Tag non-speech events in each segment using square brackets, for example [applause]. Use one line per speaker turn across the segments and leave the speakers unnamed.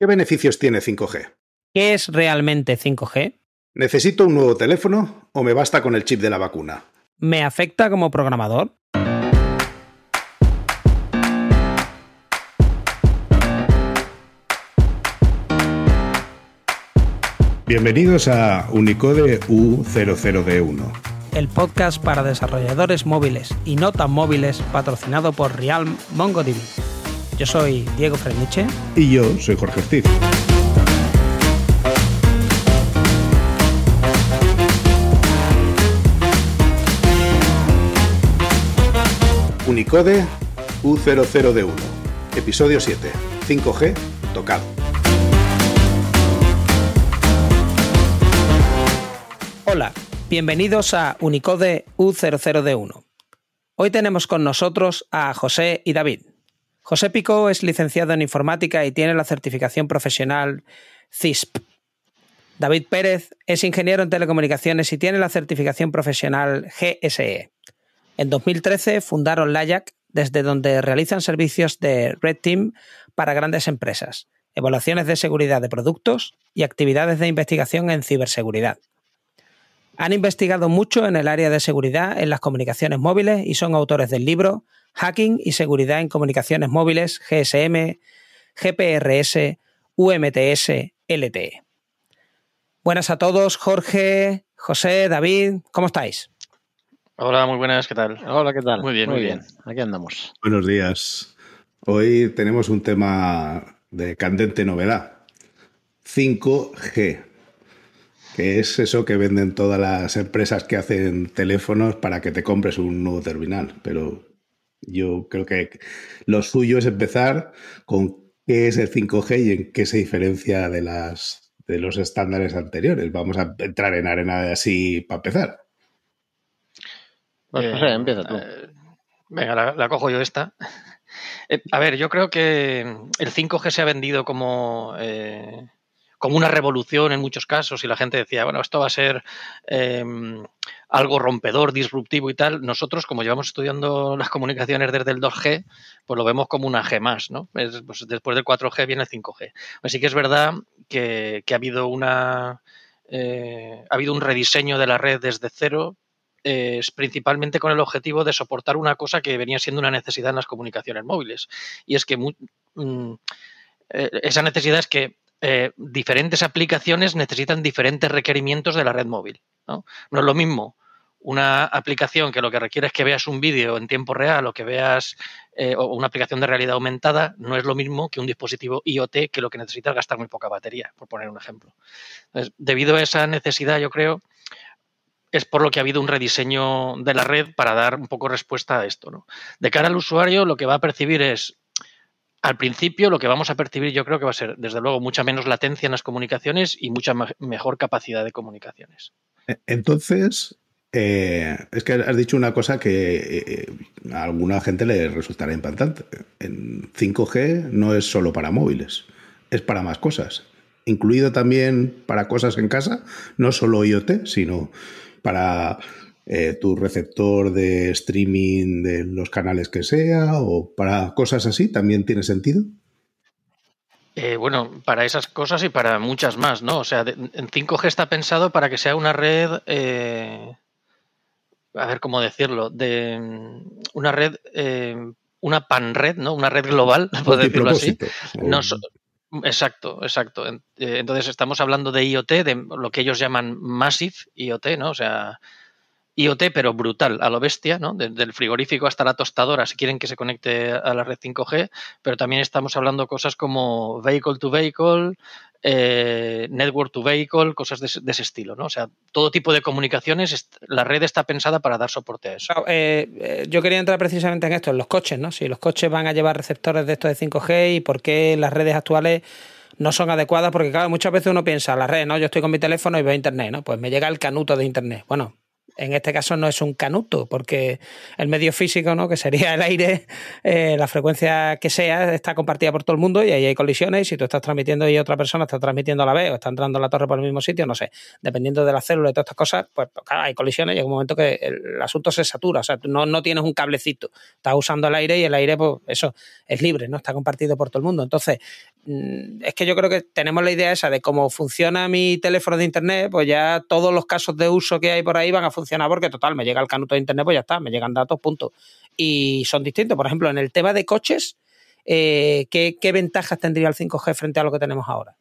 ¿Qué beneficios tiene 5G?
¿Qué es realmente 5G?
¿Necesito un nuevo teléfono o me basta con el chip de la vacuna?
¿Me afecta como programador?
Bienvenidos a Unicode U00D1.
El podcast para desarrolladores móviles y no tan móviles patrocinado por Realm MongoDB. Yo soy Diego Freniche.
Y yo soy Jorge Ortiz. Unicode U00D1. Episodio 7. 5G tocado.
Hola, bienvenidos a Unicode U00D1. Hoy tenemos con nosotros a José y David. José Pico es licenciado en informática y tiene la certificación profesional CISP. David Pérez es ingeniero en telecomunicaciones y tiene la certificación profesional GSE. En 2013 fundaron LAYAC, desde donde realizan servicios de Red Team para grandes empresas, evaluaciones de seguridad de productos y actividades de investigación en ciberseguridad. Han investigado mucho en el área de seguridad en las comunicaciones móviles y son autores del libro Hacking y Seguridad en Comunicaciones Móviles, GSM, GPRS, UMTS, LTE. Buenas a todos, Jorge, José, David, ¿cómo estáis?
Hola, muy buenas, ¿qué tal?
Hola, ¿qué tal?
Muy bien, muy, bien.
Aquí andamos.
Buenos días. Hoy tenemos un tema de candente novedad. 5G. Que es eso que venden todas las empresas que hacen teléfonos para que te compres un nuevo terminal. Pero yo creo que lo suyo es empezar con qué es el 5G y en qué se diferencia de, las, de los estándares anteriores. Vamos a entrar en arena así para empezar.
Pues,
Eh,
José, empieza tú.
eh, venga, la, la cojo yo esta. Eh, a ver, yo creo que el 5G se ha vendido como, eh, como una revolución en muchos casos y la gente decía, bueno, esto va a ser eh, algo rompedor, disruptivo y tal. Nosotros, como llevamos estudiando [laughs] las comunicaciones desde el 2G, pues lo vemos como una G más, ¿no? Es- pues después del 4G viene el 5G. Así que es verdad que, ha habido una... eh, ha habido un rediseño de la red desde cero, eh, principalmente con el objetivo de soportar una cosa que venía siendo una necesidad en las comunicaciones móviles. Y es que mm, eh, esa necesidad es que eh, diferentes aplicaciones necesitan diferentes requerimientos de la red móvil. ¿no? No es lo mismo una aplicación que lo que requiere es que veas un vídeo en tiempo real o que veas eh, o una aplicación de realidad aumentada, no es lo mismo que un dispositivo IoT que lo que necesita es gastar muy poca batería, por poner un ejemplo. Debido a esa necesidad, yo creo, es por lo que ha habido un rediseño de la red para dar un poco respuesta a esto. ¿no? De cara al usuario, lo que va a percibir es, al principio, lo que vamos a percibir yo creo que va a ser, desde luego, mucha menos latencia en las comunicaciones y mucha mejor capacidad de comunicaciones.
Entonces, eh, es que has dicho una cosa que eh, a alguna gente le resultará impactante. En 5G no es solo para móviles, es para más cosas. Incluido también para cosas en casa, no solo IoT, sino para eh, tu receptor de streaming de los canales que sea o para cosas así, ¿también tiene sentido?
Eh, bueno, para esas cosas y para muchas más, ¿no? O sea, de- en 5G está pensado para que sea una red, eh, a ver cómo decirlo, de una red, eh, una pan-red, ¿no? Una red global, [laughs] por decirlo así. No exacto, exacto. En- Entonces estamos hablando de IoT, de lo que ellos llaman Massive IoT, ¿no? O sea, IoT, pero brutal, a lo bestia, ¿no? Desde el frigorífico hasta la tostadora, si quieren que se conecte a la red 5G, pero también estamos hablando cosas como Vehicle to Vehicle, eh, Network to Vehicle, cosas de, ese- estilo, ¿no? O sea, todo tipo de comunicaciones, la red está pensada para dar soporte a eso.
Claro, eh, eh, yo quería entrar precisamente en esto, en los coches, ¿no? Si los coches van a llevar receptores de estos de 5G y por qué las redes actuales no son adecuadas, porque claro, muchas veces uno piensa, la red, ¿no? Yo estoy con mi teléfono y veo internet, ¿no? Pues me llega el canuto de internet. Bueno, en este caso no es un canuto, porque el medio físico, ¿no? que sería el aire, eh, la frecuencia que sea, está compartida por todo el mundo y ahí hay colisiones. Y si tú estás transmitiendo y otra persona está transmitiendo a la vez o está entrando a la torre por el mismo sitio, no sé, dependiendo de la célula y todas estas cosas, pues claro, hay colisiones y llega un momento que el asunto se satura. O sea, no, no tienes un cablecito, estás usando el aire y el aire, pues eso, es libre, ¿no? Está compartido por todo el mundo. Entonces, es que yo creo que tenemos la idea esa de cómo funciona mi teléfono de internet, pues ya todos los casos de uso que hay por ahí van a funcionar porque total, me llega el canuto de internet, pues ya está, me llegan datos, punto. Y son distintos. Por ejemplo, en el tema de coches, eh, ¿qué, ¿qué ventajas tendría el 5G frente a lo que tenemos ahora?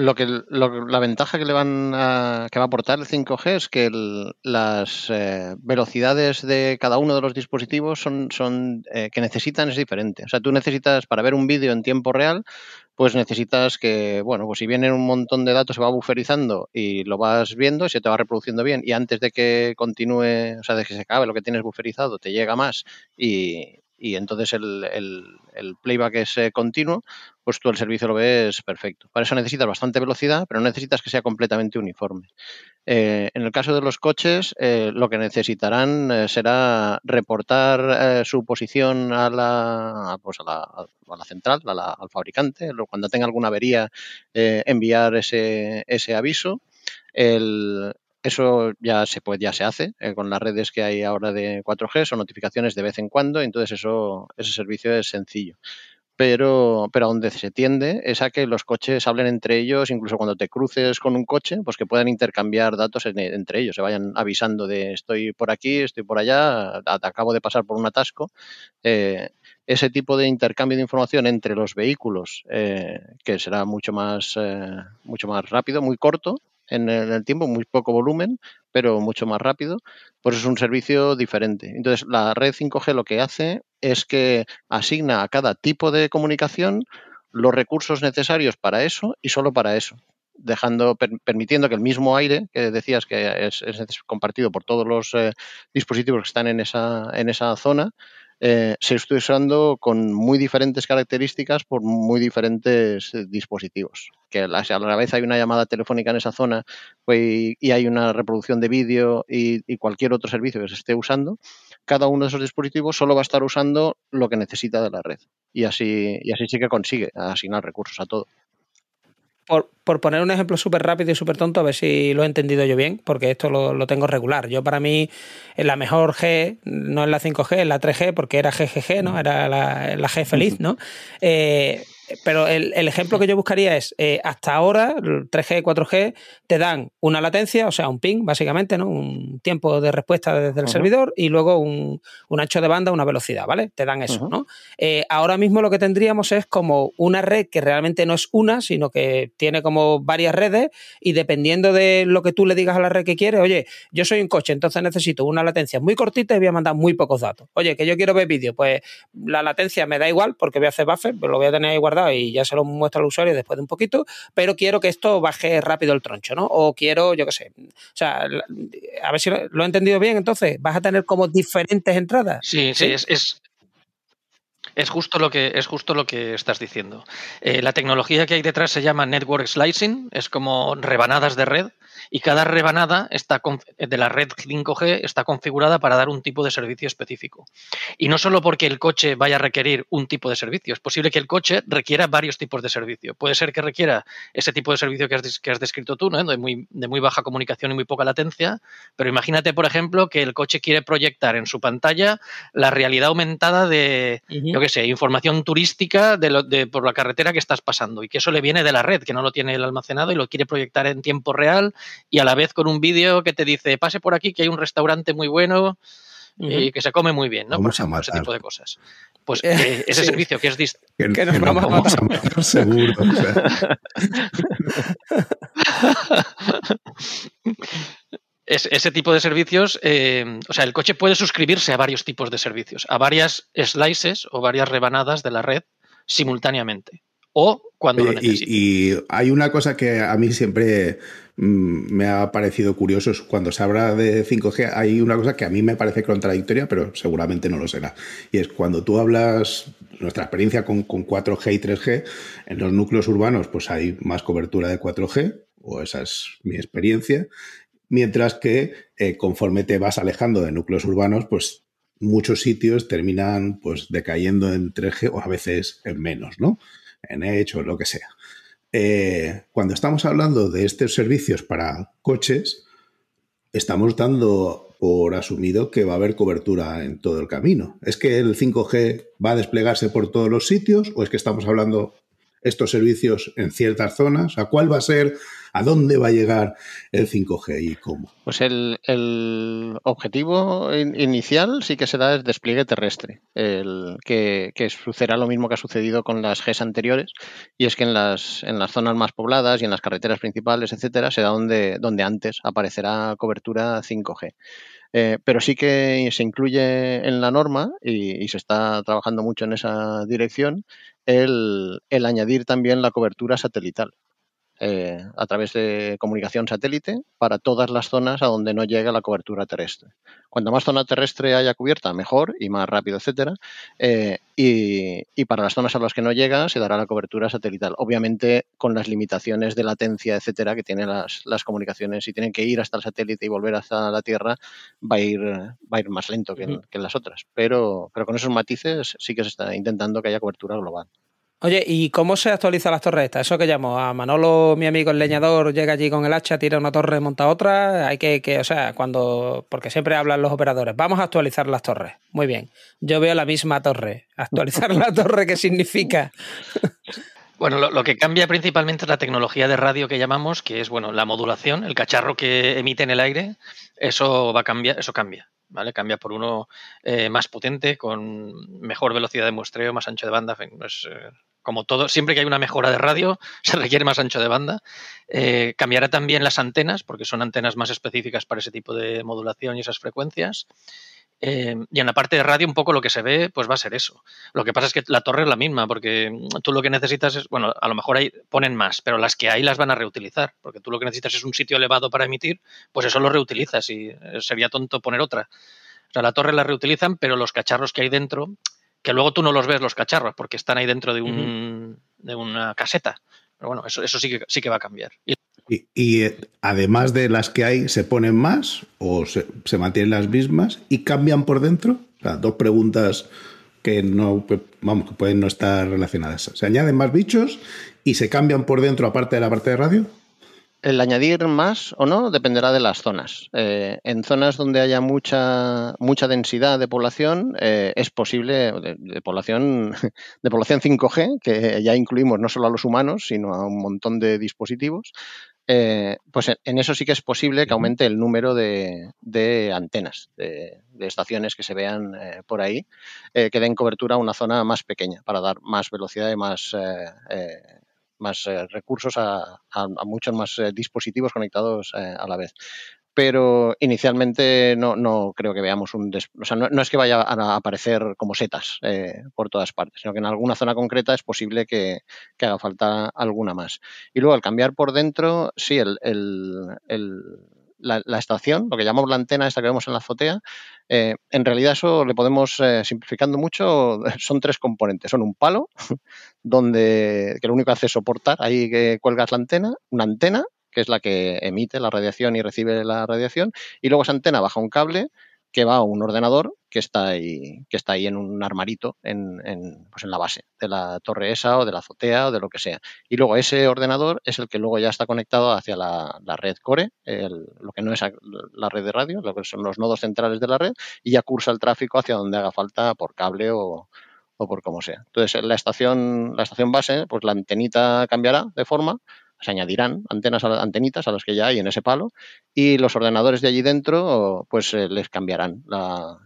Lo que, lo, la ventaja que le van a, que va a aportar el 5G es que el, las eh, velocidades de cada uno de los dispositivos son, son eh, que necesitan es diferente. O sea, tú necesitas para ver un vídeo en tiempo real, pues necesitas que, bueno, pues si vienen un montón de datos se va buferizando y lo vas viendo y se te va reproduciendo bien y antes de que continúe, o sea, de que se acabe lo que tienes buferizado, te llega más y, y entonces el, el, el, playback es eh, continuo, pues tú el servicio lo ves perfecto. Para eso necesitas bastante velocidad, pero necesitas que sea completamente uniforme. Eh, en el caso de los coches, eh, lo que necesitarán será reportar su posición a la, pues a la, a la central, a la, al fabricante, cuando tenga alguna avería, enviar ese, ese aviso. El, eso ya se puede, ya se hace eh, con las redes que hay ahora de 4G, son notificaciones de vez en cuando, entonces eso, ese servicio es sencillo. Pero, pero a donde se tiende es a que los coches hablen entre ellos, incluso cuando te cruces con un coche, pues que puedan intercambiar datos en, entre ellos, se vayan avisando de estoy por aquí, estoy por allá, acabo de pasar por un atasco. Eh, ese tipo de intercambio de información entre los vehículos, eh, que será mucho más, eh, mucho más rápido, muy corto, en el tiempo, muy poco volumen, pero mucho más rápido, pues es un servicio diferente. Entonces, la red 5G lo que hace es que asigna a cada tipo de comunicación los recursos necesarios para eso y solo para eso dejando, per, permitiendo que el mismo aire que decías que es, es compartido por todos los eh, dispositivos que están en esa, en esa zona, eh, se está usando con muy diferentes características por muy diferentes eh, dispositivos. Que a la, vez hay una llamada telefónica en esa zona pues, y hay una reproducción de vídeo y, y, cualquier otro servicio que se esté usando, cada uno de esos dispositivos solo va a estar usando lo que necesita de la red. Y así, y así sí que consigue asignar recursos a todo
por, por, poner un ejemplo súper rápido y súper tonto, a ver si lo he entendido yo bien, porque esto lo, lo, tengo regular. Yo para mí, la mejor G no es la 5G, es la 3G, porque era GGG, ¿no? Era la, la G feliz, ¿no? Eh, pero el, el, ejemplo que yo buscaría es, eh, hasta ahora, 3G, 4G, te dan una latencia, o sea, un ping, básicamente, ¿no? Un tiempo de respuesta desde el uh -huh. servidor y luego un, un, ancho de banda, una velocidad, ¿vale? Te dan eso, uh -huh. ¿no? Eh, ahora mismo lo que tendríamos es como una red que realmente no es una, sino que tiene como varias redes y dependiendo de lo que tú le digas a la red que quieres, oye, yo soy un coche, entonces necesito una latencia muy cortita y voy a mandar muy pocos datos. Oye, que yo quiero ver vídeo, pues la latencia me da igual porque voy a hacer buffer, pues lo voy a tener ahí guardado y ya se lo muestro al usuario después de un poquito, pero quiero que esto baje rápido el troncho, ¿no? O quiero, yo qué sé, o sea, a ver si lo, lo, he entendido bien, entonces, vas a tener como diferentes entradas.
Sí, sí, sí es, es, es justo lo que es justo lo que estás diciendo. Eh, la tecnología que hay detrás se llama network slicing, es como rebanadas de red y cada rebanada está de la red 5G está configurada para dar un tipo de servicio específico. Y no solo porque el coche vaya a requerir un tipo de servicio, es posible que el coche requiera varios tipos de servicio. Puede ser que requiera ese tipo de servicio que has, que has descrito tú, ¿no? de, muy, de muy baja comunicación y muy poca latencia, pero imagínate, por ejemplo, que el coche quiere proyectar en su pantalla la realidad aumentada de. Yo qué sé, información turística de, lo, de por la carretera que estás pasando y que eso le viene de la red, que no lo tiene el almacenado y lo quiere proyectar en tiempo real y a la vez con un vídeo que te dice, pase por aquí que hay un restaurante muy bueno uh -huh. y que se come muy bien, ¿no?
Vamos
por
ejemplo,
ese tipo de cosas. Pues [laughs] eh, ese sí. servicio que es distinto.
Que, que, nos que vamos, vamos, a matar seguro. O sea. [laughs] [laughs]
es, ese tipo de servicios, eh, o sea, el coche puede suscribirse a varios tipos de servicios, a varias slices o varias rebanadas de la red simultáneamente o cuando
Oye,
lo necesite.
Y, y, hay una cosa que a mí siempre mmm, me ha parecido curioso, es cuando se habla de 5G, hay una cosa que a mí me parece contradictoria, pero seguramente no lo será. Y es cuando tú hablas, nuestra experiencia con, con 4G y 3G, en los núcleos urbanos pues hay más cobertura de 4G, o esa es mi experiencia, mientras que eh, conforme te vas alejando de núcleos urbanos, pues muchos sitios terminan pues decayendo en 3G o a veces en menos, ¿no? En Edge lo que sea. Eh, cuando estamos hablando de estos servicios para coches, estamos dando por asumido que va a haber cobertura en todo el camino. ¿Es que el 5G va a desplegarse por todos los sitios o es que estamos hablando estos servicios en ciertas zonas? ¿A cuál va a ser, a dónde va a llegar el 5G y cómo?
Pues el, objetivo inicial sí que será el despliegue terrestre, que, sucederá lo mismo que ha sucedido con las Gs anteriores, y es que en las, en las zonas más pobladas y en las carreteras principales, etcétera, será donde, donde antes aparecerá cobertura 5G. Eh, pero sí que se incluye en la norma y, se está trabajando mucho en esa dirección el añadir también la cobertura satelital. Eh, a través de comunicación satélite para todas las zonas a donde no llega la cobertura terrestre. Cuanto más zona terrestre haya cubierta, mejor y más rápido, etcétera. Eh, y, para las zonas a las que no llega, se dará la cobertura satelital. Obviamente, con las limitaciones de latencia, etcétera, que tienen las, comunicaciones. Si tienen que ir hasta el satélite y volver hasta la Tierra, va a ir, va a ir más lento que, que en las otras. Pero, pero con esos matices sí que se está intentando que haya cobertura global.
Oye, ¿y cómo se actualizan las torres estas? Eso que llamo a Manolo, mi amigo el leñador, llega allí con el hacha, tira una torre, monta otra. Hay que, que, o sea, cuando. Porque siempre hablan los operadores, vamos a actualizar las torres. Muy bien. Yo veo la misma torre. ¿Actualizar la torre qué significa?
Bueno, lo, que cambia principalmente es la tecnología de radio que llamamos, que es bueno, la modulación, el cacharro que emite en el aire, eso va a cambiar, eso cambia. ¿Vale? Cambia por uno eh, más potente, con mejor velocidad de muestreo, más ancho de banda. pues, como todo, siempre que hay una mejora de radio, [laughs] se requiere más ancho de banda. Eh, cambiará también las antenas, porque son antenas más específicas para ese tipo de modulación y esas frecuencias. Eh, y en la parte de radio un poco lo que se ve pues va a ser eso. Lo que pasa es que la torre es la misma porque tú lo que necesitas es, bueno, a lo mejor ahí ponen más, pero las que hay las van a reutilizar porque tú lo que necesitas es un sitio elevado para emitir, pues eso lo reutilizas y sería tonto poner otra. O sea, la torre la reutilizan, pero los cacharros que hay dentro que luego tú no los ves los cacharros porque están ahí dentro de, un, de una caseta. Pero bueno, eso, eso sí, que, sí que va a cambiar.
Y, eh, además de las que hay, ¿se ponen más o se, mantienen las mismas y cambian por dentro? dos preguntas que no, vamos, que pueden no estar relacionadas. ¿Se añaden más bichos y se cambian por dentro aparte de la parte de radio?
El añadir más o no dependerá de las zonas. Eh, en zonas donde haya mucha, mucha densidad de población, eh, es posible, de, población, de población [laughs] 5G, que ya incluimos no solo a los humanos, sino a un montón de dispositivos, eh, pues en eso sí que es posible que aumente el número de, antenas, de, estaciones que se vean por ahí, que den cobertura a una zona más pequeña, para dar más velocidad y más más eh, recursos a, muchos más eh, dispositivos conectados eh, a la vez. Pero inicialmente no, no creo que veamos un... o sea, no, es que vaya a aparecer como setas por todas partes, sino que en alguna zona concreta es posible que, haga falta alguna más. Y luego al cambiar por dentro, sí, el, la, estación, lo que llamamos la antena esta que vemos en la azotea, en realidad eso le podemos, simplificando mucho, [laughs] son tres componentes. Son un palo [laughs] donde que lo único que hace es soportar, ahí que cuelgas la antena, una antena, que es la que emite la radiación y recibe la radiación, y luego esa antena baja un cable que va a un ordenador que está ahí, que está ahí en un armarito en, en, pues en la base de la torre esa o de la azotea o de lo que sea. Y luego ese ordenador es el que luego ya está conectado hacia la, red core, lo que no es la red de radio, lo que son los nodos centrales de la red, y ya cursa el tráfico hacia donde haga falta por cable o, o por como sea. Entonces, la estación, la estación base, pues la antenita cambiará de forma, se añadirán antenas a, antenitas a las que ya hay en ese palo y los ordenadores de allí dentro pues eh, les cambiarán la,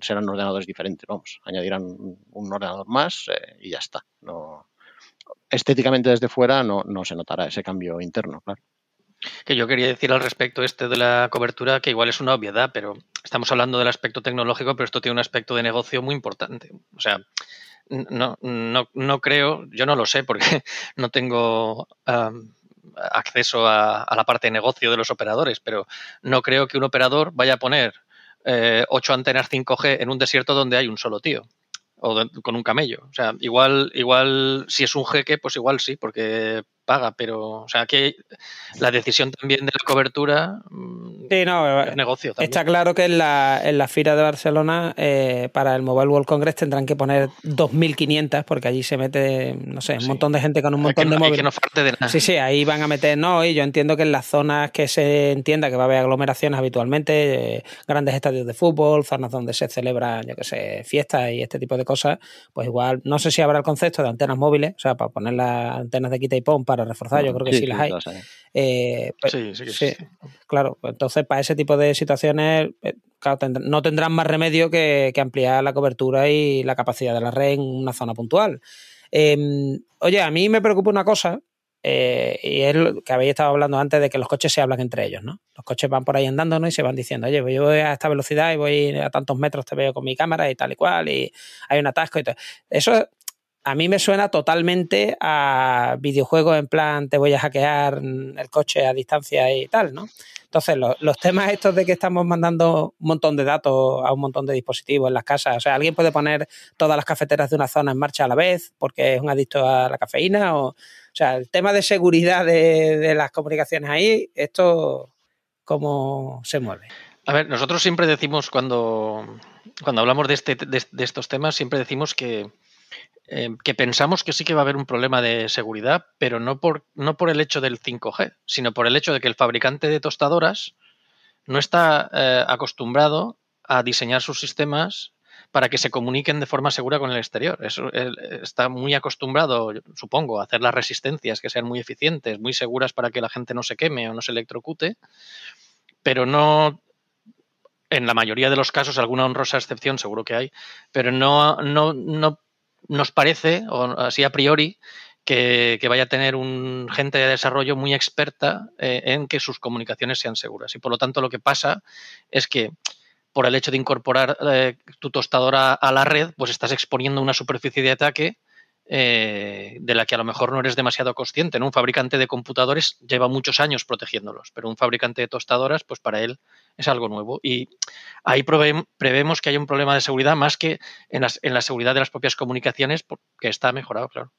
serán ordenadores diferentes vamos añadirán un, ordenador más eh, y ya está no estéticamente desde fuera no, se notará ese cambio interno claro
que yo quería decir al respecto este de la cobertura, que igual es una obviedad, pero estamos hablando del aspecto tecnológico, pero esto tiene un aspecto de negocio muy importante. O sea, no, no, no creo, yo no lo sé porque [laughs] no tengo acceso a, la parte de negocio de los operadores, pero no creo que un operador vaya a poner eh, ocho antenas 5G en un desierto donde hay un solo tío o con un camello. O sea, igual, igual si es un jeque, pues igual sí, porque paga, pero, o sea, que la decisión también de la cobertura
mm, sí, no,
es negocio.
Está claro que en la, en la FIRA de Barcelona, eh, para el Mobile World Congress tendrán que poner 2.500, porque allí se mete, no sé, un montón de gente con un montón de móviles. Sí, sí, ahí van a meter, no, y yo entiendo que en las zonas que se entienda que va a haber aglomeraciones habitualmente, eh, grandes estadios de fútbol, zonas donde se celebran, yo qué sé, fiestas y este tipo de cosas, pues igual, no sé si habrá el concepto de antenas móviles, o sea, para poner las antenas de quita y pon para reforzar, yo creo que sí, las hay. Eh, pues, sí, sí, sí, Claro, pues entonces para ese tipo de situaciones, eh, no tendrán más remedio que, ampliar la cobertura y la capacidad de la red en una zona puntual. Em, oye, a mí me preocupa una cosa, eh, y es lo que habéis estado hablando antes de que los coches se hablan entre ellos, ¿no? Los coches van por ahí andando y se van diciendo, oye, pues yo voy a esta velocidad y voy a tantos metros, te veo con mi cámara y tal y cual, y hay un atasco y todo. Eso a mí me suena totalmente a videojuegos en plan te voy a hackear el coche a distancia y tal, ¿no? Entonces, los, temas estos de que estamos mandando un montón de datos a un montón de dispositivos en las casas, o sea, alguien puede poner todas las cafeteras de una zona en marcha a la vez porque es un adicto a la cafeína, o, o sea, el tema de seguridad de, las comunicaciones ahí, esto, ¿cómo se mueve?
A ver, nosotros siempre decimos cuando, cuando hablamos de, este, de estos temas, siempre decimos que Em, que pensamos que sí que va a haber un problema de seguridad, pero no por, no por el hecho del 5G, sino por el hecho de que el fabricante de tostadoras no está eh, acostumbrado a diseñar sus sistemas para que se comuniquen de forma segura con el exterior. Eso, está muy acostumbrado, supongo, a hacer las resistencias que sean muy eficientes, muy seguras para que la gente no se queme o no se electrocute, pero no en la mayoría de los casos, alguna honrosa excepción seguro que hay, pero no, no, no nos parece, o así a priori, que, vaya a tener un gente de desarrollo muy experta eh, en que sus comunicaciones sean seguras. Y por lo tanto lo que pasa es que por el hecho de incorporar eh, tu tostadora a la red, pues estás exponiendo una superficie de ataque eh, de la que a lo mejor no eres demasiado consciente. Un fabricante de computadores lleva muchos años protegiéndolos, pero un fabricante de tostadoras, pues para él es algo nuevo. Y ahí prevemos que hay un problema de seguridad más que en, la seguridad de las propias comunicaciones, que está mejorado, claro.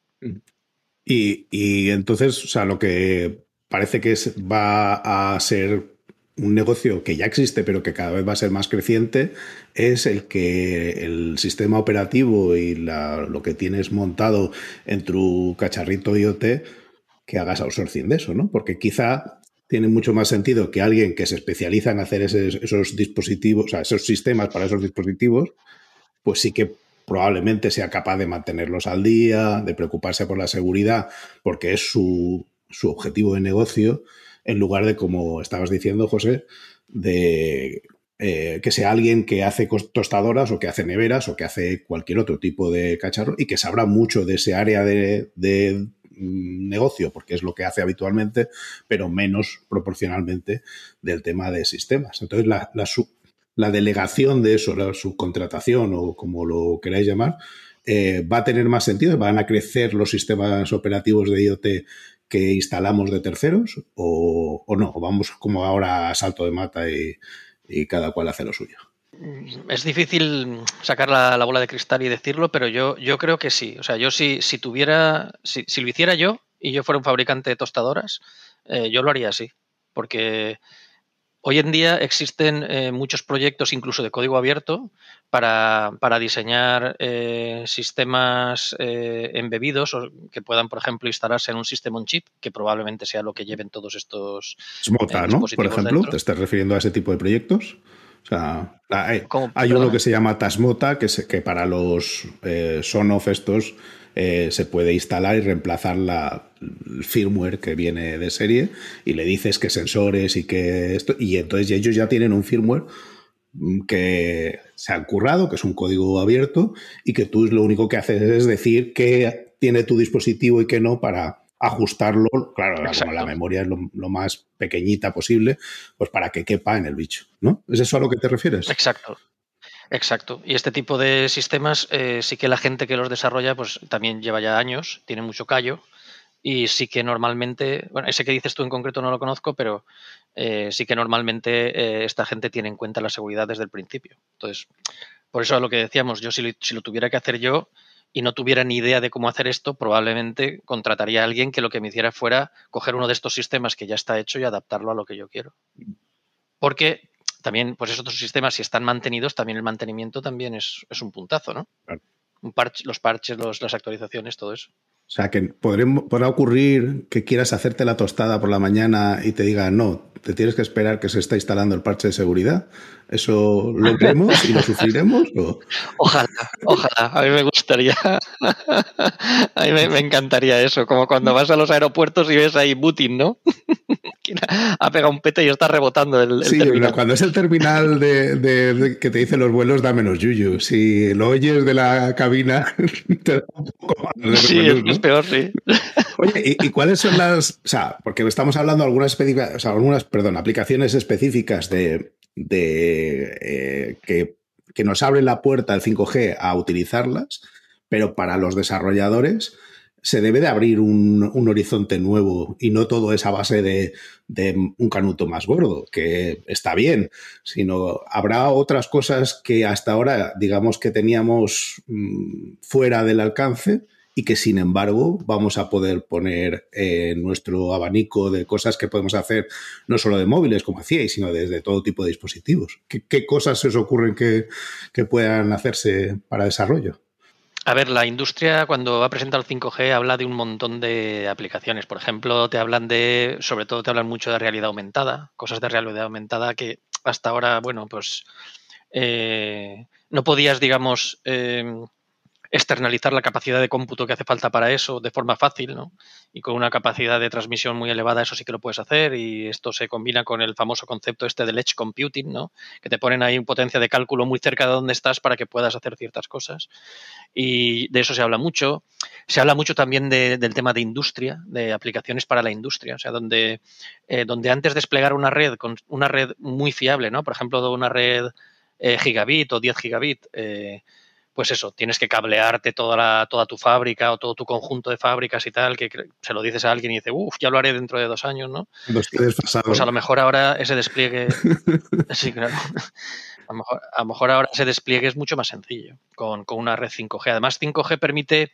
Y, y entonces, o sea, lo que parece que va a ser un negocio que ya existe pero que cada vez va a ser más creciente es el que el sistema operativo y lo que tienes montado en tu cacharrito IoT que hagas outsourcing de eso, ¿no? Porque quizá tiene mucho más sentido que alguien que se especializa en hacer esos dispositivos, o sea, esos sistemas para esos dispositivos, pues sí que probablemente sea capaz de mantenerlos al día, de preocuparse por la seguridad, porque es su, su objetivo de negocio en lugar de, como estabas diciendo, José, de eh, que sea alguien que hace tostadoras o que hace neveras o que hace cualquier otro tipo de cacharro y que sabrá mucho de ese área de, mm, negocio, porque es lo que hace habitualmente, pero menos proporcionalmente del tema de sistemas. Entonces, la, la, delegación de eso, la subcontratación o como lo queráis llamar, eh, va a tener más sentido, van a crecer los sistemas operativos de IoT que instalamos de terceros o, no? ¿O vamos como ahora a salto de mata y, cada cual hace lo suyo?
Es difícil sacar la, bola de cristal y decirlo, pero yo, yo creo que sí. O sea, yo si, si tuviera, si, si lo hiciera yo y yo fuera un fabricante de tostadoras, eh, yo lo haría así. Porque Hoy en día existen eh, muchos proyectos, incluso de código abierto, para, diseñar eh, sistemas eh, embebidos o que puedan, por ejemplo, instalarse en un sistema on chip, que probablemente sea lo que lleven todos estos.
Smota, ¿no? Por ejemplo, ¿te estás refiriendo a ese tipo de proyectos? O sea, hay, uno que se llama Tasmota, que, que para los son-off estos eh, se puede instalar y reemplazar la, el firmware que viene de serie y le dices que sensores y que esto, y entonces ellos ya tienen un firmware mm, que se han currado, que es un código abierto y que tú lo único que haces es decir qué tiene tu dispositivo y qué no para ajustarlo, claro, la memoria es lo, lo, más pequeñita posible, pues para que quepa en el bicho, ¿no? ¿Es eso a lo que te refieres?
Exacto. Exacto. Y este tipo de sistemas eh, sí que la gente que los desarrolla pues también lleva ya años, tiene mucho callo y sí que normalmente, bueno, ese que dices tú en concreto no lo conozco, pero eh, sí que normalmente eh, esta gente tiene en cuenta la seguridad desde el principio. Entonces, por eso a lo que decíamos, yo si lo, si lo tuviera que hacer yo, y no tuviera ni idea de cómo hacer esto, probablemente contrataría a alguien que lo que me hiciera fuera coger uno de estos sistemas que ya está hecho y adaptarlo a lo que yo quiero. Porque también, pues esos otros sistemas, si están mantenidos, también el mantenimiento también es, es un puntazo, ¿no? Un parche, los parches, los, las actualizaciones, todo eso.
O sea, que podrá ocurrir que quieras hacerte la tostada por la mañana y te diga, no, te tienes que esperar que se está instalando el parche de seguridad. ¿Eso lo vemos y lo sufriremos? [laughs]
Ojalá, ojalá. A mí me gustaría. [laughs] A mí me, encantaría eso. Como cuando vas a los aeropuertos y ves ahí booting, ¿no? [laughs] ha pegado un pete y está rebotando el,
sí, cuando es el terminal de, que te dice los vuelos, da menos yuyu. Si lo oyes de la cabina, te da un poco
más Sí, es peor, sí.
Oye, ¿y, cuáles son las. O sea, porque estamos hablando de algunas, o sea, algunas perdón, aplicaciones específicas de, eh, que, que, nos abren la puerta al 5G a utilizarlas, pero para los desarrolladores se debe de abrir un, horizonte nuevo y no todo es a base de, de, un canuto más gordo, que está bien, sino habrá otras cosas que hasta ahora digamos que teníamos mm, fuera del alcance y que sin embargo vamos a poder poner en nuestro abanico de cosas que podemos hacer, no solo de móviles, como hacíais, sino desde todo tipo de dispositivos. ¿Qué, cosas se os ocurren que, puedan hacerse para desarrollo?
A ver, la industria cuando ha presentado el 5G habla de un montón de aplicaciones. Por ejemplo, te hablan de, sobre todo te hablan mucho de realidad aumentada, cosas de realidad aumentada que hasta ahora, bueno, pues eh, no podías, digamos, eh, externalizar la capacidad de cómputo que hace falta para eso de forma fácil, ¿no? Y con una capacidad de transmisión muy elevada, eso sí que lo puedes hacer. Y esto se combina con el famoso concepto este del edge computing, ¿no? Que te ponen ahí un potencia de cálculo muy cerca de donde estás para que puedas hacer ciertas cosas. Y de eso se habla mucho. Se habla mucho también del tema de industria, de aplicaciones para la industria. O sea, donde, eh, donde antes de desplegar una red, con una red muy fiable, ¿no? Por ejemplo, una red eh, gigabit o 10 gigabit, eh, pues eso, tienes que cablearte toda, la, toda tu fábrica o todo tu conjunto de fábricas y tal, que se lo dices a alguien y dice, uff, ya lo haré dentro de dos años, ¿no? Pues a lo mejor ahora ese despliegue, [laughs] sí, claro. A lo, mejor, ahora ese despliegue es mucho más sencillo con, una red 5G. Además, 5G permite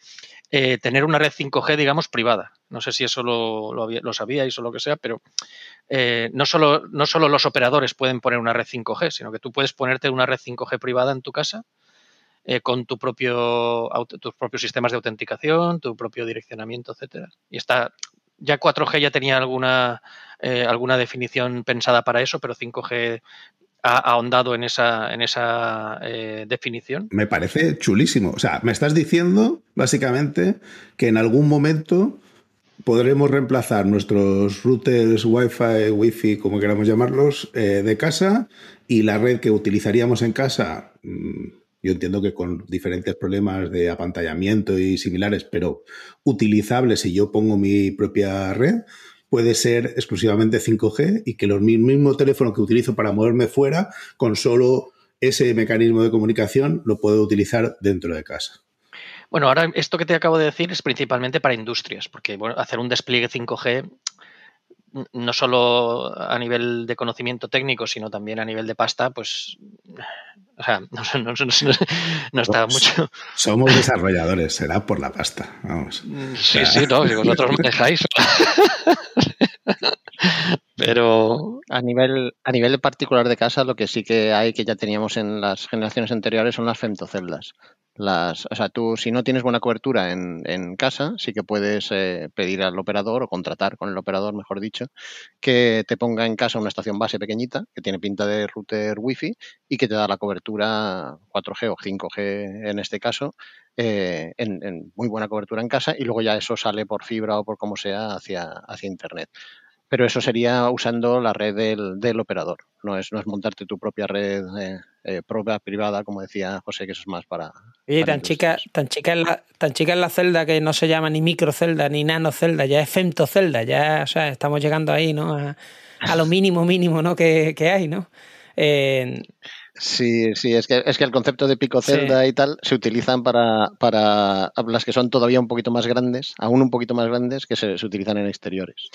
eh, tener una red 5G, digamos, privada. No sé si eso lo, lo, sabíais o lo que sea, pero eh, no, solo, no solo los operadores pueden poner una red 5G, sino que tú puedes ponerte una red 5G privada en tu casa eh, con tu propio, tus propios sistemas de autenticación, tu propio direccionamiento, etcétera. Y está, ya 4G ya tenía alguna, eh, alguna definición pensada para eso, pero 5G ha ahondado en esa, en esa eh, definición.
Me parece chulísimo. O sea, me estás diciendo básicamente que en algún momento podremos reemplazar nuestros routers Wi-Fi, Wi-Fi, como queramos llamarlos, de casa y la red que utilizaríamos en casa mm, yo entiendo que con diferentes problemas de apantallamiento y similares, pero utilizable si yo pongo mi propia red, puede ser exclusivamente 5G y que el mismo teléfono que utilizo para moverme fuera, con solo ese mecanismo de comunicación, lo puedo utilizar dentro de casa.
Bueno, ahora esto que te acabo de decir es principalmente para industrias, porque bueno, hacer un despliegue 5G no solo a nivel de conocimiento técnico, sino también a nivel de pasta, pues, o sea, [laughs] no, está mucho.
Somos desarrolladores, será por la pasta, vamos.
Sí, sí, no, si vosotros [laughs] manejáis. Pero
a nivel, a nivel particular de casa, lo que sí que hay, que ya teníamos en las generaciones anteriores, son las femtoceldas. Las, o sea, tú si no tienes buena cobertura en, en casa, sí que puedes eh, pedir al operador o contratar con el operador, mejor dicho, que te ponga en casa una estación base pequeñita que tiene pinta de router wifi y que te da la cobertura 4G o 5G en este caso, eh, en, en, muy buena cobertura en casa y luego ya eso sale por fibra o por como sea hacia, hacia Internet pero eso sería usando la red del, operador. No es, no es montarte tu propia red eh, eh, propia, privada, como decía José, que eso es más para.
Oye, tan, chica, tan, chica es la, tan chica es la celda que no se llama ni microcelda ni nanocelda, ya es femtocelda, ya o sea, estamos llegando ahí, ¿no? A, lo mínimo, mínimo, ¿no? Que, hay, ¿no?
Sí, sí, es que, es que el concepto de picocelda y tal se utilizan para, para las que son todavía un poquito más grandes, aún un poquito más grandes, que se, se utilizan en exteriores.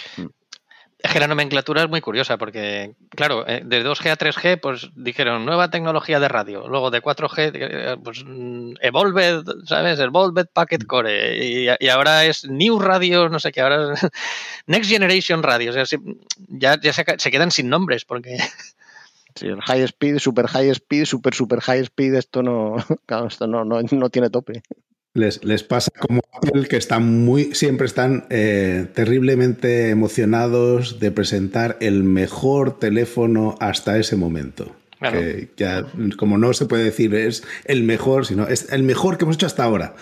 Es que la nomenclatura es muy curiosa porque, claro, eh, de 2G a 3G, pues dijeron nueva tecnología de radio. Luego de 4G, eh, pues mm, Evolved, ¿sabes? Evolved Packet mm. Core. Y, ahora es New Radio, no sé qué, ahora es [laughs] Next Generation Radio. O sea, ya, ya se, quedan sin nombres porque...
Sí, el high speed, super high speed, super super high speed, esto no, [laughs] esto no, no, no tiene tope.
Les, les, pasa como Apple que están muy, siempre están eh, terriblemente emocionados de presentar el mejor teléfono hasta ese momento. Que ya, como no se puede decir es el mejor, sino es el mejor que hemos hecho hasta ahora.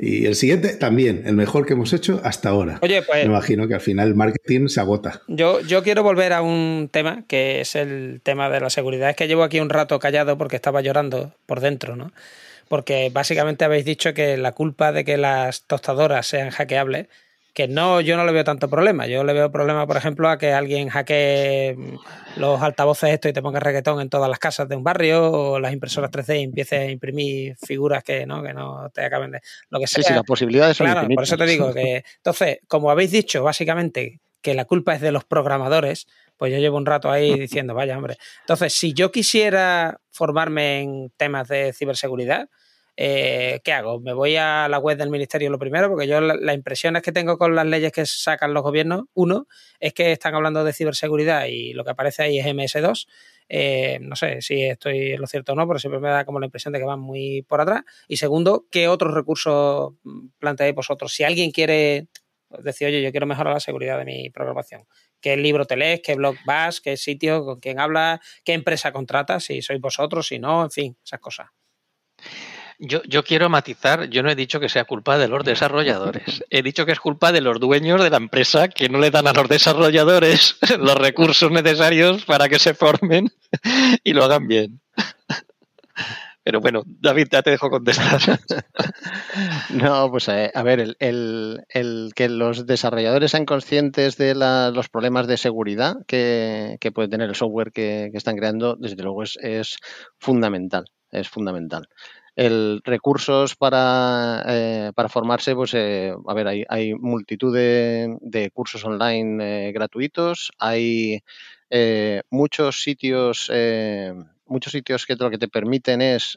Y el siguiente también, el mejor que hemos hecho hasta ahora.
Oye, pues.
Me imagino que al final el marketing se agota.
Yo, yo quiero volver a un tema que es el tema de la seguridad. Es que llevo aquí un rato callado porque estaba llorando por dentro, ¿no? Porque básicamente habéis dicho que la culpa de que las tostadoras sean hackeables, que no, yo no le veo tanto problema. Yo le veo problema, por ejemplo, a que alguien hackee los altavoces esto y te ponga reggaetón en todas las casas de un barrio, o las impresoras 3D y empiece a imprimir figuras que no, que no te acaben de. Lo que sea.
Sí, sí, las posibilidades son
Claro, por eso te digo que. Entonces, como habéis dicho, básicamente, que la culpa es de los programadores, pues yo llevo un rato ahí [laughs] diciendo, vaya hombre. Entonces, si yo quisiera formarme en temas de ciberseguridad, eh, ¿qué hago? ¿Me voy a la web del ministerio lo primero? Porque yo las impresiones que tengo con las leyes que sacan los gobiernos, uno, es que están hablando de ciberseguridad y lo que aparece ahí es MS2. Eh, no sé si estoy en lo cierto o no, pero siempre me da como la impresión de que van muy por atrás. Y segundo, ¿qué otros recursos planteáis vosotros? Si alguien quiere decir, oye, yo quiero mejorar la seguridad de mi programación, ¿qué libro te lees? ¿Qué blog vas? ¿Qué sitio? ¿Con quién hablas? ¿Qué empresa contratas? Si sois vosotros, si no, en fin, esas cosas.
Yo, yo quiero matizar, yo no he dicho que sea culpa de los desarrolladores, [laughs] he dicho que es culpa de los dueños de la empresa que no le dan a los desarrolladores [laughs] los recursos necesarios para que se formen [laughs] y lo hagan bien. Pero bueno, David, ya te dejo contestar. [laughs]
No, pues eh, a ver, el, que los desarrolladores sean conscientes de los problemas de seguridad que, puede tener el software que, están creando, desde luego es, fundamental. Es fundamental el recursos para, eh, para formarse, pues eh, a ver, hay, hay multitud de, cursos online eh, gratuitos, hay muchos sitios, muchos sitios que lo que te permiten es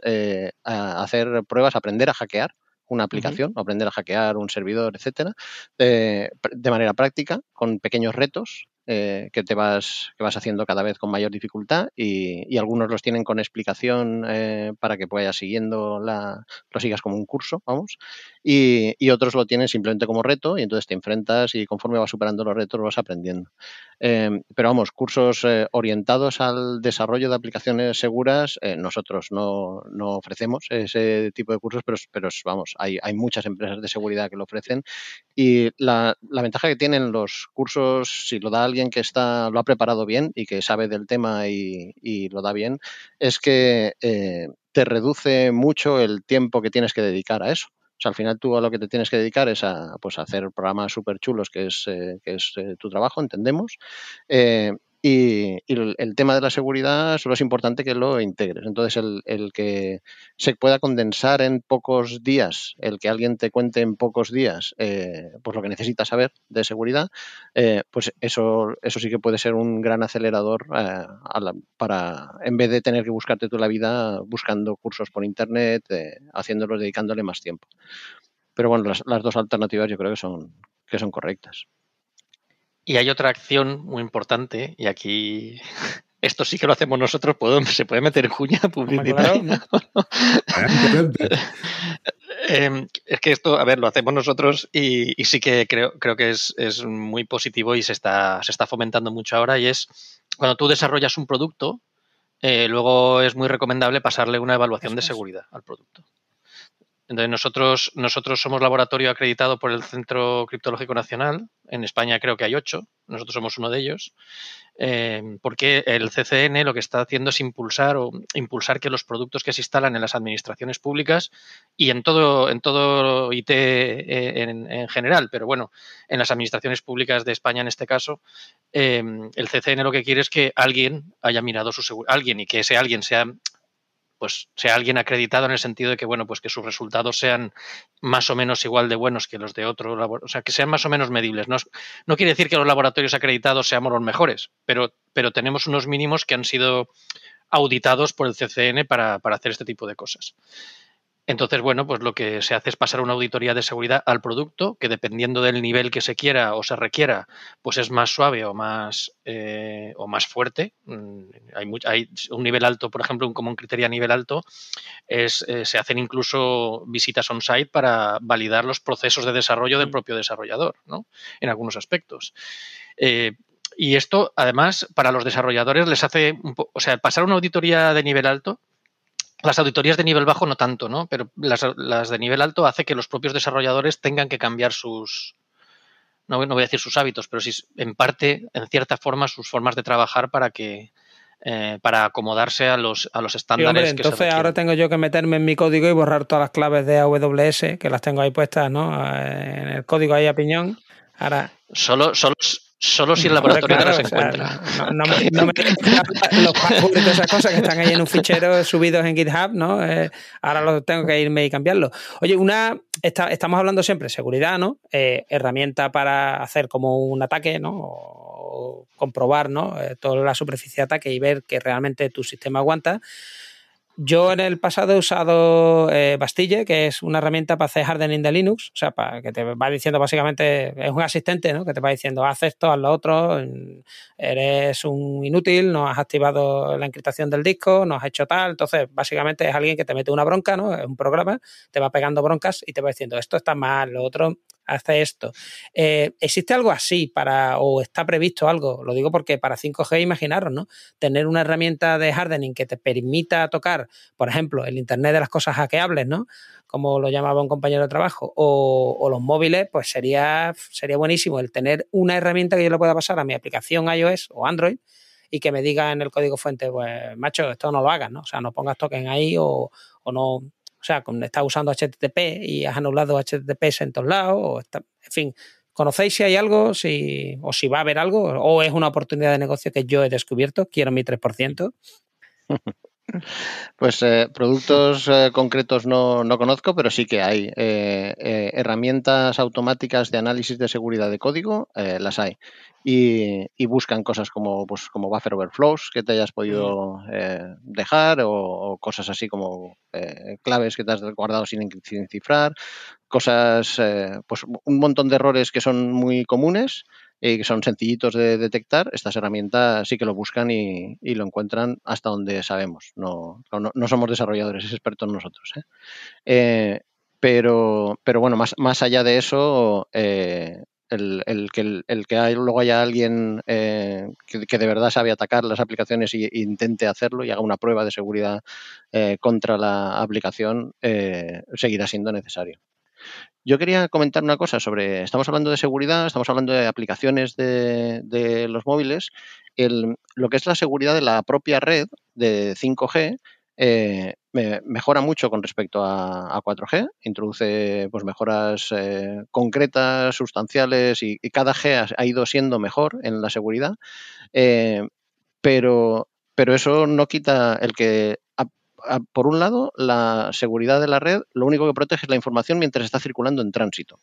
hacer pruebas, aprender a hackear una aplicación, aprender a hackear un servidor, etcétera, de manera práctica, con pequeños retos eh, que te vas, que vas haciendo cada vez con mayor dificultad y, algunos los tienen con explicación eh, para que vayas siguiendo la, lo sigas como un curso, vamos, y, otros lo tienen simplemente como reto y entonces te enfrentas y conforme vas superando los retos vas aprendiendo. Em, pero vamos, cursos eh, orientados al desarrollo de aplicaciones seguras, nosotros no, no, ofrecemos ese tipo de cursos, pero, pero vamos, hay, hay, muchas empresas de seguridad que lo ofrecen y la, la ventaja que tienen los cursos, si lo da alguien que está, lo ha preparado bien y que sabe del tema y, lo da bien, es que eh, te reduce mucho el tiempo que tienes que dedicar a eso. O sea, al final tú a lo que te tienes que dedicar es a, pues, hacer programas súper chulos, que es, eh, que es eh, tu trabajo, entendemos. Y, el, tema de la seguridad solo es importante que lo integres. Entonces, el, que se pueda condensar en pocos días, el que alguien te cuente en pocos días eh, pues lo que necesitas saber de seguridad, eh, pues eso, eso sí que puede ser un gran acelerador eh, para, en vez de tener que buscarte toda la vida buscando cursos por internet, haciéndolo, dedicándole más tiempo. Pero bueno, las, las dos alternativas yo creo que son, que son correctas.
Y hay otra acción muy importante, y aquí [laughs] esto sí que lo hacemos nosotros, se puede meter en cuña publicitaria. [laughs] Em, es que esto, a ver, lo hacemos nosotros y, sí que creo, creo que es, muy positivo y se está, se está fomentando mucho ahora y es cuando tú desarrollas un producto, eh, luego es muy recomendable pasarle una evaluación de seguridad al producto. Entonces, nosotros, nosotros somos laboratorio acreditado por el Centro Criptológico Nacional. En España creo que hay ocho. Nosotros somos uno de ellos. Eh, porque el CCN lo que está haciendo es impulsar o impulsar que los productos que se instalan en las administraciones públicas y en todo, en todo IT eh, en, general, pero bueno, en las administraciones públicas de España en este caso, eh, el CCN lo que quiere es que alguien haya mirado su seguridad, alguien y que ese alguien sea pues sea alguien acreditado en el sentido de que, bueno, pues que sus resultados sean más o menos igual de buenos que los de otro o sea, que sean más o menos medibles. No, no quiere decir que los laboratorios acreditados seamos los mejores, pero, pero tenemos unos mínimos que han sido auditados por el CCN para, para hacer este tipo de cosas. Entonces, bueno, pues lo que se hace es pasar una auditoría de seguridad al producto, que dependiendo del nivel que se quiera o se requiera, pues es más suave o más, eh, o más fuerte. Mm, hay, hay, un nivel alto, por ejemplo, un criterio a nivel alto, es, eh, se hacen incluso visitas on-site para validar los procesos de desarrollo del mm. propio desarrollador, ¿no? En algunos aspectos. Eh, y esto, además, para los desarrolladores les hace, o sea, pasar una auditoría de nivel alto las auditorías de nivel bajo no tanto, ¿no? Pero las, de nivel alto hace que los propios desarrolladores tengan que cambiar sus, no, voy a decir sus hábitos, pero sí en parte, en cierta forma, sus formas de trabajar para que eh, para acomodarse a los, a los estándares.
entonces ahora tengo yo que meterme en mi código y borrar todas las claves de AWS, que las tengo ahí puestas, ¿no? En el código ahí a piñón. Ahora.
Solo, solo, Solo si el laboratorio no se encuentra.
No, me, no me [laughs] los passwords de esas cosas que están ahí en un fichero subidos en GitHub, ¿no? Eh, ahora los tengo que irme y cambiarlo. Oye, una estamos hablando siempre de seguridad, ¿no? Eh, herramienta para hacer como un ataque, ¿no? O comprobar, ¿no? Eh, toda la superficie de ataque y ver que realmente tu sistema aguanta. Yo en el pasado he usado eh, Bastille, que es una herramienta para hacer hardening de Linux, o sea, para que te va diciendo básicamente, es un asistente, ¿no? Que te va diciendo, haz esto, haz lo otro, eres un inútil, no has activado la encriptación del disco, no has hecho tal, entonces básicamente es alguien que te mete una bronca, ¿no? Es un programa, te va pegando broncas y te va diciendo, esto está mal, lo otro hace esto. Eh, ¿Existe algo así para, o está previsto algo? Lo digo porque para 5G, imaginaros, ¿no? Tener una herramienta de hardening que te permita tocar, por ejemplo, el Internet de las cosas hackeables, ¿no? Como lo llamaba un compañero de trabajo, o, los móviles, pues sería, sería buenísimo el tener una herramienta que yo le pueda pasar a mi aplicación iOS o Android y que me diga en el código fuente, pues, macho, esto no lo hagas, ¿no? O sea, no pongas token ahí o, o no o sea, estás usando HTTP y has anulado HTTPS en todos lados, o en fin, ¿conocéis si hay algo si, o si va a haber algo? ¿O es una oportunidad de negocio que yo he descubierto? Quiero mi 3%. [laughs]
Pues eh, productos eh, concretos no, no, conozco, pero sí que hay. Eh, herramientas automáticas de análisis de seguridad de código, las hay y, buscan cosas como, pues, como buffer overflows que te hayas podido eh, dejar o, cosas así como claves que te has guardado sin, cifrar, cosas, pues un montón de errores que son muy comunes y que son sencillitos de detectar. Estas herramientas sí que lo buscan y, lo encuentran hasta donde sabemos. No, no, somos desarrolladores, es expertos nosotros. pero, pero bueno, más, más allá de eso, el, que, el, que luego haya alguien eh, que, de verdad sabe atacar las aplicaciones e, intente hacerlo y haga una prueba de seguridad eh, contra la aplicación, eh, seguirá siendo necesario. Yo quería comentar una cosa sobre, estamos hablando de seguridad, estamos hablando de aplicaciones de, los móviles, lo que es la seguridad de la propia red de 5G eh, mejora mucho con respecto a, 4G, introduce pues, mejoras eh, concretas, sustanciales y, cada G ha, ido siendo mejor en la seguridad, eh, pero, pero eso no quita el que, por un lado, la seguridad de la red lo único que protege es la información mientras está circulando en tránsito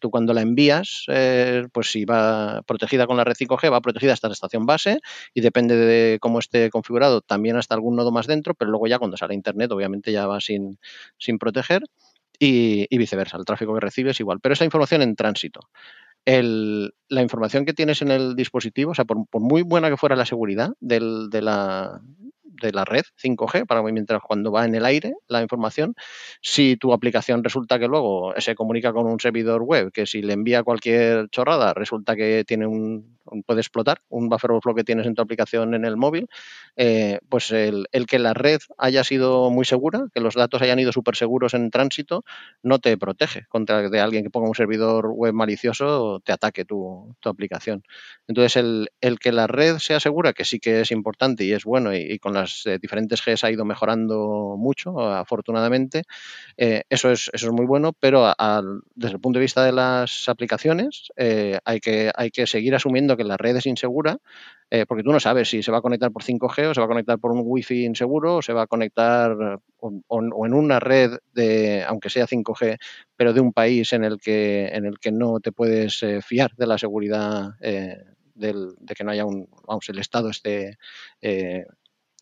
tú cuando la envías, eh, pues si va protegida con la red 5G, va protegida hasta la estación base y depende de cómo esté configurado, también hasta algún nodo más dentro, pero luego ya cuando sale Internet, obviamente ya va sin, sin proteger y, viceversa, el tráfico que recibes igual. Pero esa información en tránsito. la información que tienes en el dispositivo, o sea, por, muy buena que fuera la seguridad de, la, de la red 5G para mientras cuando va en el aire la información. Si tu aplicación resulta que luego se comunica con un servidor web, que si le envía cualquier chorrada resulta que tiene un, puede explotar un buffer overflow que tienes en tu aplicación en el móvil, eh, pues el, que la red haya sido muy segura, que los datos hayan ido súper seguros en tránsito, no te protege contra de alguien que ponga un servidor web malicioso te ataque tu, aplicación. Entonces, el, el, que la red sea segura, que sí que es importante y es bueno, y, con las eh, diferentes Gs ha ido mejorando mucho, afortunadamente, eh, eso, es, eso es muy bueno, pero desde el punto de vista de las aplicaciones, hay, que, hay que seguir asumiendo que la red es insegura, eh, porque tú no sabes si se va a conectar por 5G o se va a conectar por un Wi-Fi inseguro o se va a conectar o, en una red de, aunque sea 5G, pero de un país en el que, en el que no te puedes eh, fiar de la seguridad de que no haya un, vamos, el Estado esté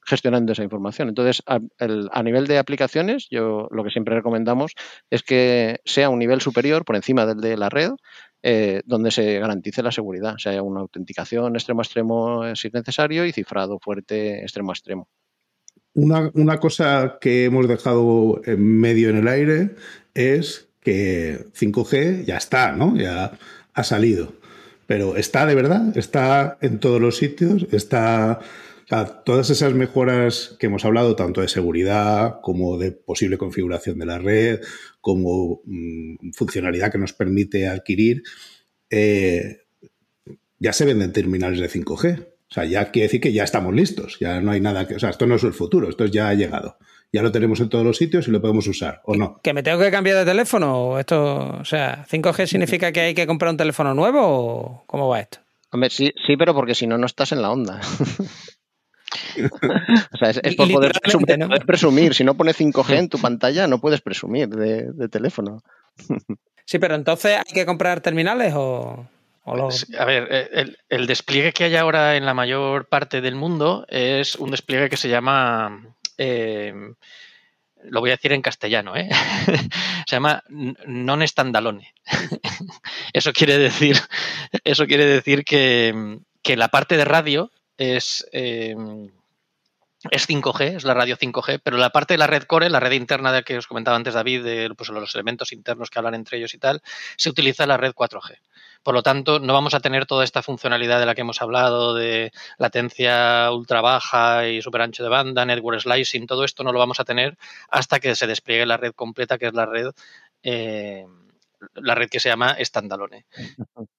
gestionando esa información. Entonces, a, nivel de aplicaciones, yo lo que siempre recomendamos es que sea un nivel superior por encima del de la red, eh, donde se garantice la seguridad, o sea una autenticación extremo a extremo eh, si es necesario y cifrado fuerte extremo a extremo.
Una, cosa que hemos dejado medio en el aire es que 5G ya está, ¿no? Ya ha salido. Pero está de verdad, está en todos los sitios, está todas esas mejoras que hemos hablado, tanto de seguridad como de posible configuración de la red, como mm, funcionalidad que nos permite adquirir, eh, ya se venden terminales de 5G. O sea, ya quiere decir que ya estamos listos, ya no hay nada que... O sea, esto no es el futuro, esto ya ha llegado. Ya lo tenemos en todos los sitios y lo podemos usar, ¿o no?
¿Que me tengo que cambiar de teléfono? Esto, o sea, ¿5G significa que hay que comprar un teléfono nuevo o cómo va esto?
Hombre, sí, sí, pero porque si no, no estás en la onda. [laughs] o sea, es, por poder presumir, Si no pones 5G en tu pantalla, no puedes presumir de, teléfono.
sí, pero entonces hay que comprar terminales o.
A ver, eh, el, despliegue que hay ahora en la mayor parte del mundo es un despliegue que se llama. Eh, lo voy a decir en castellano, ¿eh? [laughs] se llama non standalone. [laughs] eso quiere decir, eso quiere decir que, que la parte de radio es, em, es 5G, es la radio 5G, pero la parte de la red core, la red interna de que os comentaba antes David, de pues, los elementos internos que hablan entre ellos y tal, se utiliza la red 4G. Por lo tanto, no vamos a tener toda esta funcionalidad de la que hemos hablado, de latencia ultra baja y super ancho de banda, network slicing, todo esto no lo vamos a tener hasta que se despliegue la red completa, que es la red, eh, la red que se llama standalone.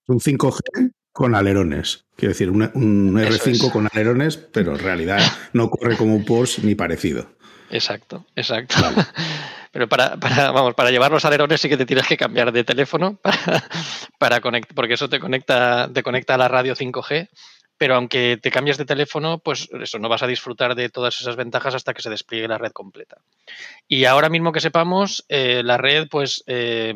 Un 5G con alerones. Quiero decir, un, R5 con alerones, pero en realidad no corre como un Porsche ni parecido.
Exacto, exacto. [laughs] Pero para, vamos, para llevar los alerones sí que te tienes que cambiar de teléfono [laughs] para, para conectar, porque eso te conecta, te conecta a la radio 5G. Pero aunque te cambies de teléfono, pues eso, no vas a disfrutar de todas esas ventajas hasta que se despliegue la red completa. Y ahora mismo que sepamos, eh, la red, pues eh,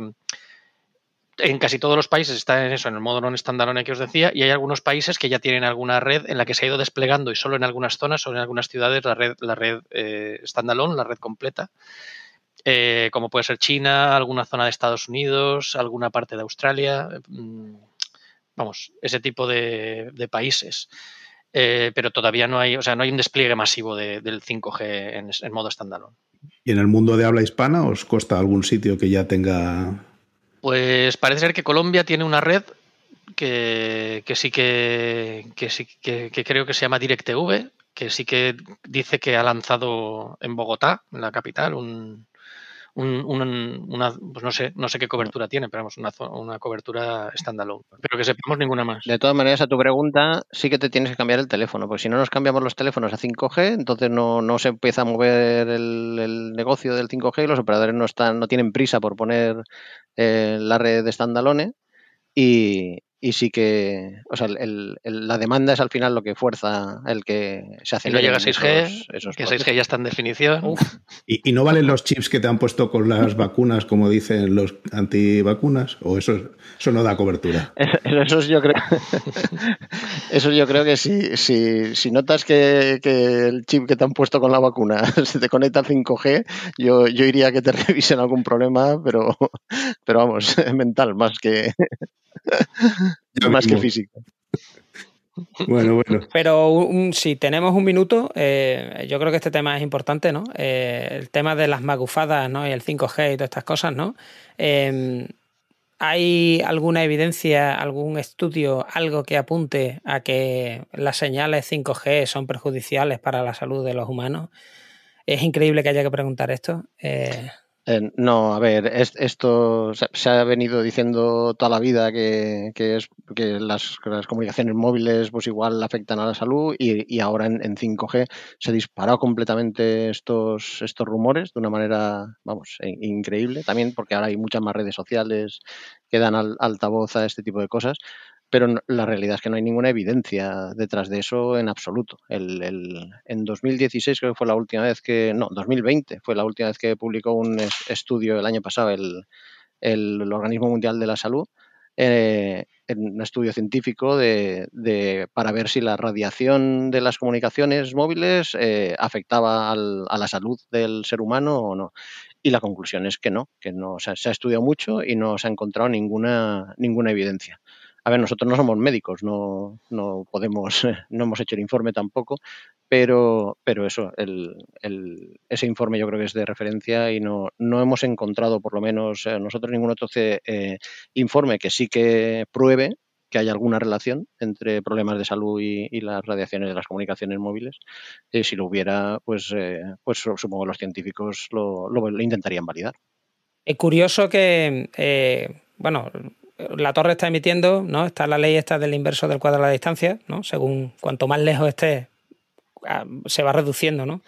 en casi todos los países está en eso, en el modo non standalone que os decía, y hay algunos países que ya tienen alguna red en la que se ha ido desplegando y solo en algunas zonas o en algunas ciudades la red, la red eh, standalone, la red completa, eh, como puede ser China, alguna zona de Estados Unidos, alguna parte de Australia, mm, vamos, ese tipo de, países. Eh, pero todavía no hay, o sea, no hay un despliegue masivo del 5G en, en modo standalone.
¿Y en el mundo de habla hispana os consta algún sitio que ya tenga
pues parece ser que Colombia tiene una red que, sí que, sí que, creo que se llama DirecTV, que sí que dice que ha lanzado en Bogotá, en la capital, un, una, pues no sé, no sé qué cobertura tiene, pero vamos, una, una cobertura standalone. Pero que sepamos ninguna más.
De todas maneras, a tu pregunta, sí que te tienes que cambiar el teléfono, porque si no nos cambiamos los teléfonos a 5G, entonces no, no se empieza a mover el, el, negocio del 5G y los operadores no están, no tienen prisa por poner eh, la red de standalone. Y, y sí que, o sea, el, la demanda es al final lo que fuerza el que se hace.
Y no llega a 6G, que 6G ya está en definición.
¿Y, ¿Y, no valen los chips que te han puesto con las vacunas, como dicen los antivacunas? ¿O eso, eso no da cobertura? [laughs]
Eso, yo creo. [laughs] eso yo creo que si, si, si notas que, que, el chip que te han puesto con la vacuna [laughs] se te conecta al 5G, yo, yo iría a que te revisen algún problema, pero, pero vamos, mental más que. Más que físico.
Bueno, bueno.
Pero si tenemos un minuto, eh, yo creo que este tema es importante, ¿no? Eh, el tema de las magufadas, ¿no? Y el 5G y todas estas cosas, ¿no? Em, ¿Hay alguna evidencia, algún estudio, algo que apunte a que las señales 5G son perjudiciales para la salud de los humanos? Es increíble que haya que preguntar esto. Eh,
eh, no, a ver, esto se, ha venido diciendo toda la vida que, es que las, comunicaciones móviles pues igual afectan a la salud y, ahora en, 5G se disparó completamente estos, estos rumores de una manera, vamos, increíble. También porque ahora hay muchas más redes sociales que dan altavoz a este tipo de cosas. Pero la realidad es que no hay ninguna evidencia detrás de eso en absoluto. El, en 2016 creo que fue la última vez que, no, 2020 fue la última vez que publicó un estudio el año pasado el, el Organismo Mundial de la Salud, eh, en un estudio científico de, para ver si la radiación de las comunicaciones móviles eh, afectaba al, a la salud del ser humano o no. Y la conclusión es que no, que no se ha estudiado mucho y no se ha encontrado ninguna, ninguna evidencia. A ver, nosotros no somos médicos, no, no podemos, [laughs] no hemos hecho el informe tampoco, pero, pero eso, ese informe yo creo que es de referencia y no, no hemos encontrado, por lo menos eh, nosotros, ningún otro eh, informe que sí que pruebe que haya alguna relación entre problemas de salud y, las radiaciones de las comunicaciones móviles. Eh, si lo hubiera, pues, eh, pues supongo que los científicos lo, lo, intentarían validar.
Es curioso que, bueno, la torre está emitiendo, ¿no? Está la ley esta del inverso del cuadro de la distancia, ¿no? Según cuanto más lejos esté, se va reduciendo, ¿no?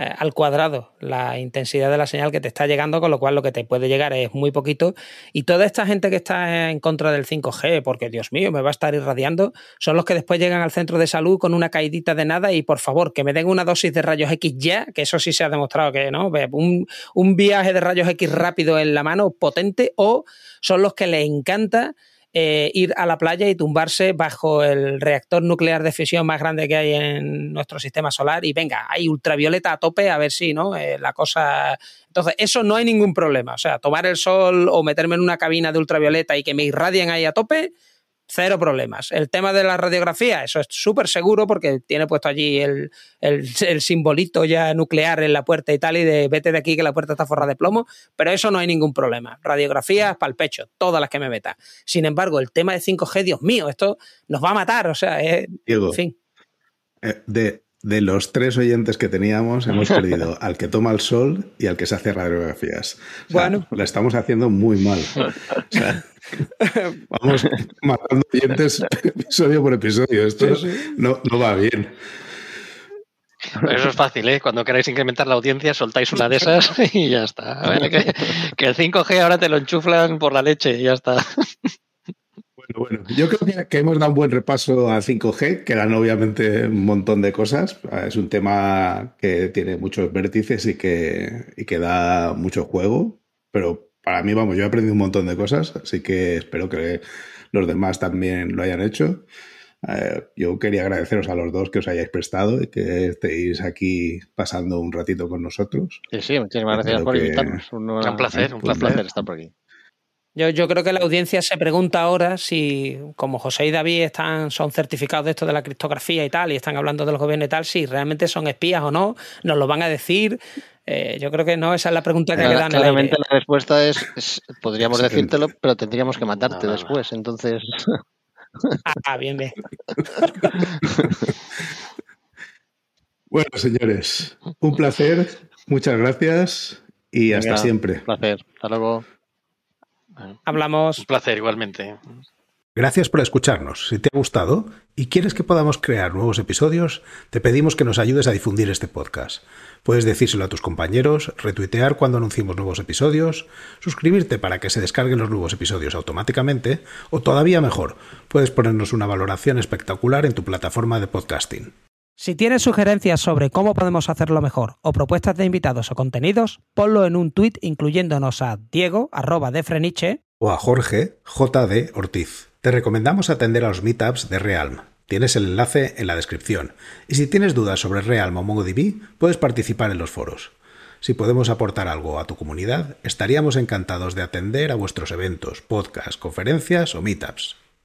Eh, al cuadrado la intensidad de la señal que te está llegando, con lo cual lo que te puede llegar es muy poquito. Y toda esta gente que está en contra del 5G, porque Dios mío, me va a estar irradiando, son los que después llegan al centro de salud con una caidita de nada y por favor, que me den una dosis de rayos X ya, que eso sí se ha demostrado que no, un, un viaje de rayos X rápido en la mano, potente, o son los que les encanta eh, ir a la playa y tumbarse bajo el reactor nuclear de fisión más grande que hay en nuestro sistema solar y venga, hay ultravioleta a tope a ver si, ¿no? Eh, la cosa... Entonces, eso no hay ningún problema. O sea, tomar el sol o meterme en una cabina de ultravioleta y que me irradien ahí a tope, cero problemas. El tema de la radiografía, eso es súper seguro porque tiene puesto allí el, el, el, simbolito ya nuclear en la puerta y tal, y de vete de aquí que la puerta está forrada de plomo, pero eso no hay ningún problema. Radiografías para el pecho, todas las que me meta. Sin embargo, el tema de 5G, Dios mío, esto nos va a matar, o sea, es,
Diego, en fin. Eh, de, de los tres oyentes que teníamos, hemos [laughs] perdido al que toma el sol y al que se hace radiografías. O sea, bueno. La estamos haciendo muy mal. [laughs] O sea, vamos matando oyentes episodio por episodio. Esto sí, sí. No, no, va bien.
Eso es fácil, ¿eh? Cuando queráis incrementar la audiencia, soltáis una de esas y ya está. A ver, que, que el 5G ahora te lo enchuflan por la leche y ya está.
Bueno, yo creo que, que, hemos dado un buen repaso a 5G, que eran obviamente un montón de cosas. Es un tema que tiene muchos vértices y que, y que da mucho juego, pero para mí, vamos, yo he aprendido un montón de cosas, así que espero que los demás también lo hayan hecho. Eh, yo quería agradeceros a los dos que os hayáis prestado y que estéis aquí pasando un ratito con nosotros.
Sí, sí, muchísimas gracias por que... invitarnos.
Un, un placer, un,
un
placer
estar por aquí.
Yo, yo, creo que la audiencia se pregunta ahora si, como José y David están, son certificados de esto de la criptografía y tal, y están hablando de los gobiernos y tal, si realmente son espías o no, nos lo van a decir. Eh, yo creo que no, esa es la pregunta que
Claro,
queda en
Claramente la respuesta es, es podríamos
Sí.
decírtelo, pero tendríamos que matarte
No, no, no.
después. Entonces,
Ah, bien, bien. [laughs]
Bueno, señores, un placer, muchas gracias y hasta
venga,
siempre.
un placer. Hasta luego.
Hablamos.
Un placer, igualmente.
Gracias por escucharnos. Si te ha gustado y quieres que podamos crear nuevos episodios, te pedimos que nos ayudes a difundir este podcast. Puedes decírselo a tus compañeros, retuitear cuando anunciemos nuevos episodios, suscribirte para que se descarguen los nuevos episodios automáticamente o todavía mejor, puedes ponernos una valoración espectacular en tu plataforma de podcasting.
Si tienes sugerencias sobre cómo podemos hacerlo mejor o propuestas de invitados o contenidos, ponlo en un tuit incluyéndonos a Diego, arroba de Freniche,
o a Jorge J.D. Ortiz. Te recomendamos atender a los meetups de Realm. Tienes el enlace en la descripción. Y si tienes dudas sobre Realm o MongoDB, puedes participar en los foros. Si podemos aportar algo a tu comunidad, estaríamos encantados de atender a vuestros eventos, podcasts, conferencias o meetups.